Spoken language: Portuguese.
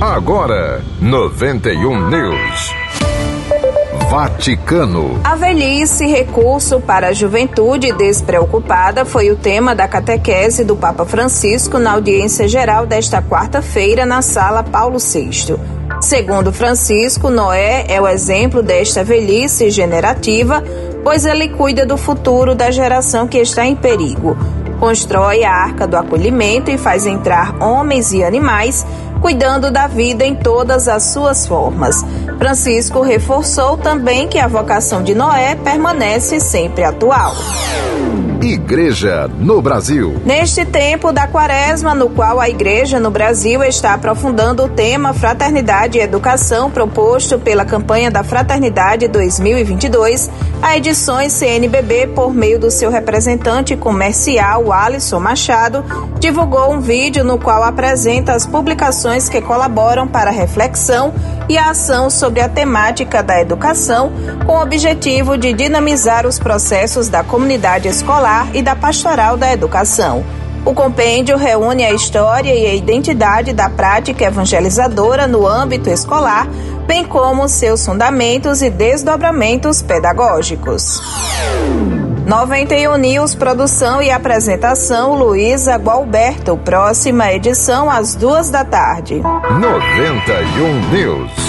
Agora, 91 News. Vaticano. A velhice, recurso para a juventude despreocupada, foi o tema da catequese do Papa Francisco na audiência geral desta quarta-feira na Sala Paulo VI. Segundo Francisco, Noé é o exemplo desta velhice generativa, pois ele cuida do futuro da geração que está em perigo. Constrói a arca do acolhimento e faz entrar homens e animais cuidando da vida em todas as suas formas. Francisco reforçou também que a vocação de Noé permanece sempre atual. Igreja no Brasil. Neste tempo da quaresma, no qual a Igreja no Brasil está aprofundando o tema Fraternidade e Educação proposto pela campanha da Fraternidade 2022, a Edições CNBB, por meio do seu representante comercial, Alisson Machado, divulgou um vídeo no qual apresenta as publicações que colaboram para a reflexão e a ação sobre a temática da educação, com o objetivo de dinamizar os processos da comunidade escolar e da pastoral da educação. O compêndio reúne a história e a identidade da prática evangelizadora no âmbito escolar, bem como seus fundamentos e desdobramentos pedagógicos. 91 News, produção e apresentação Luísa Gualberto. Próxima edição às duas da tarde. 91 News.